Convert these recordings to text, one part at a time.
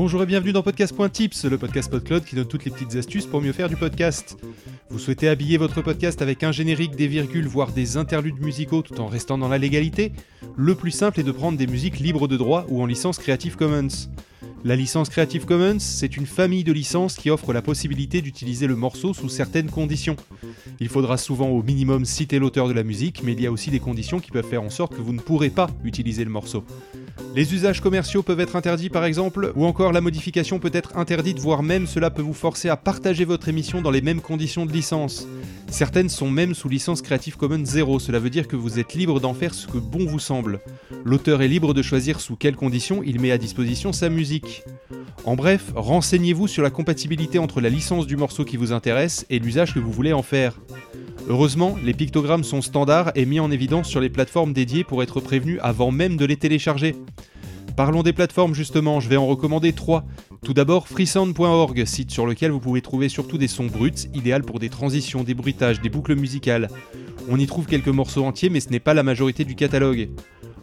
Bonjour et bienvenue dans Podcast.tips, le podcast PodCloud qui donne toutes les petites astuces pour mieux faire du podcast. Vous souhaitez habiller votre podcast avec un générique, des virgules, voire des interludes musicaux tout en restant dans la légalité? Le plus simple est de prendre des musiques libres de droit ou en licence Creative Commons. La licence Creative Commons, c'est une famille de licences qui offre la possibilité d'utiliser le morceau sous certaines conditions. Il faudra souvent au minimum citer l'auteur de la musique, mais il y a aussi des conditions qui peuvent faire en sorte que vous ne pourrez pas utiliser le morceau. Les usages commerciaux peuvent être interdits par exemple, ou encore la modification peut être interdite, voire même cela peut vous forcer à partager votre émission dans les mêmes conditions de licence. Certaines sont même sous licence Creative Commons 0, cela veut dire que vous êtes libre d'en faire ce que bon vous semble. L'auteur est libre de choisir sous quelles conditions il met à disposition sa musique. En bref, renseignez-vous sur la compatibilité entre la licence du morceau qui vous intéresse et l'usage que vous voulez en faire. Heureusement, les pictogrammes sont standards et mis en évidence sur les plateformes dédiées pour être prévenus avant même de les télécharger. Parlons des plateformes justement, je vais en recommander trois. Tout d'abord, freesound.org, site sur lequel vous pouvez trouver surtout des sons bruts, idéal pour des transitions, des bruitages, des boucles musicales. On y trouve quelques morceaux entiers, mais ce n'est pas la majorité du catalogue.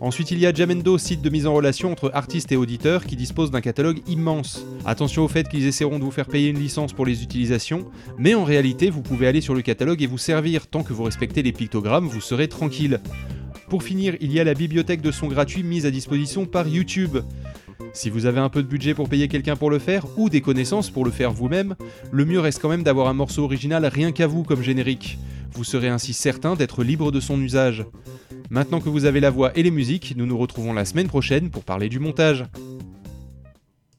Ensuite, il y a Jamendo, site de mise en relation entre artistes et auditeurs qui dispose d'un catalogue immense. Attention au fait qu'ils essaieront de vous faire payer une licence pour les utilisations, mais en réalité, vous pouvez aller sur le catalogue et vous servir. Tant que vous respectez les pictogrammes, vous serez tranquille. Pour finir, il y a la bibliothèque de sons gratuits mise à disposition par YouTube. Si vous avez un peu de budget pour payer quelqu'un pour le faire, ou des connaissances pour le faire vous-même, le mieux reste quand même d'avoir un morceau original rien qu'à vous comme générique. Vous serez ainsi certain d'être libre de son usage. Maintenant que vous avez la voix et les musiques, nous nous retrouvons la semaine prochaine pour parler du montage.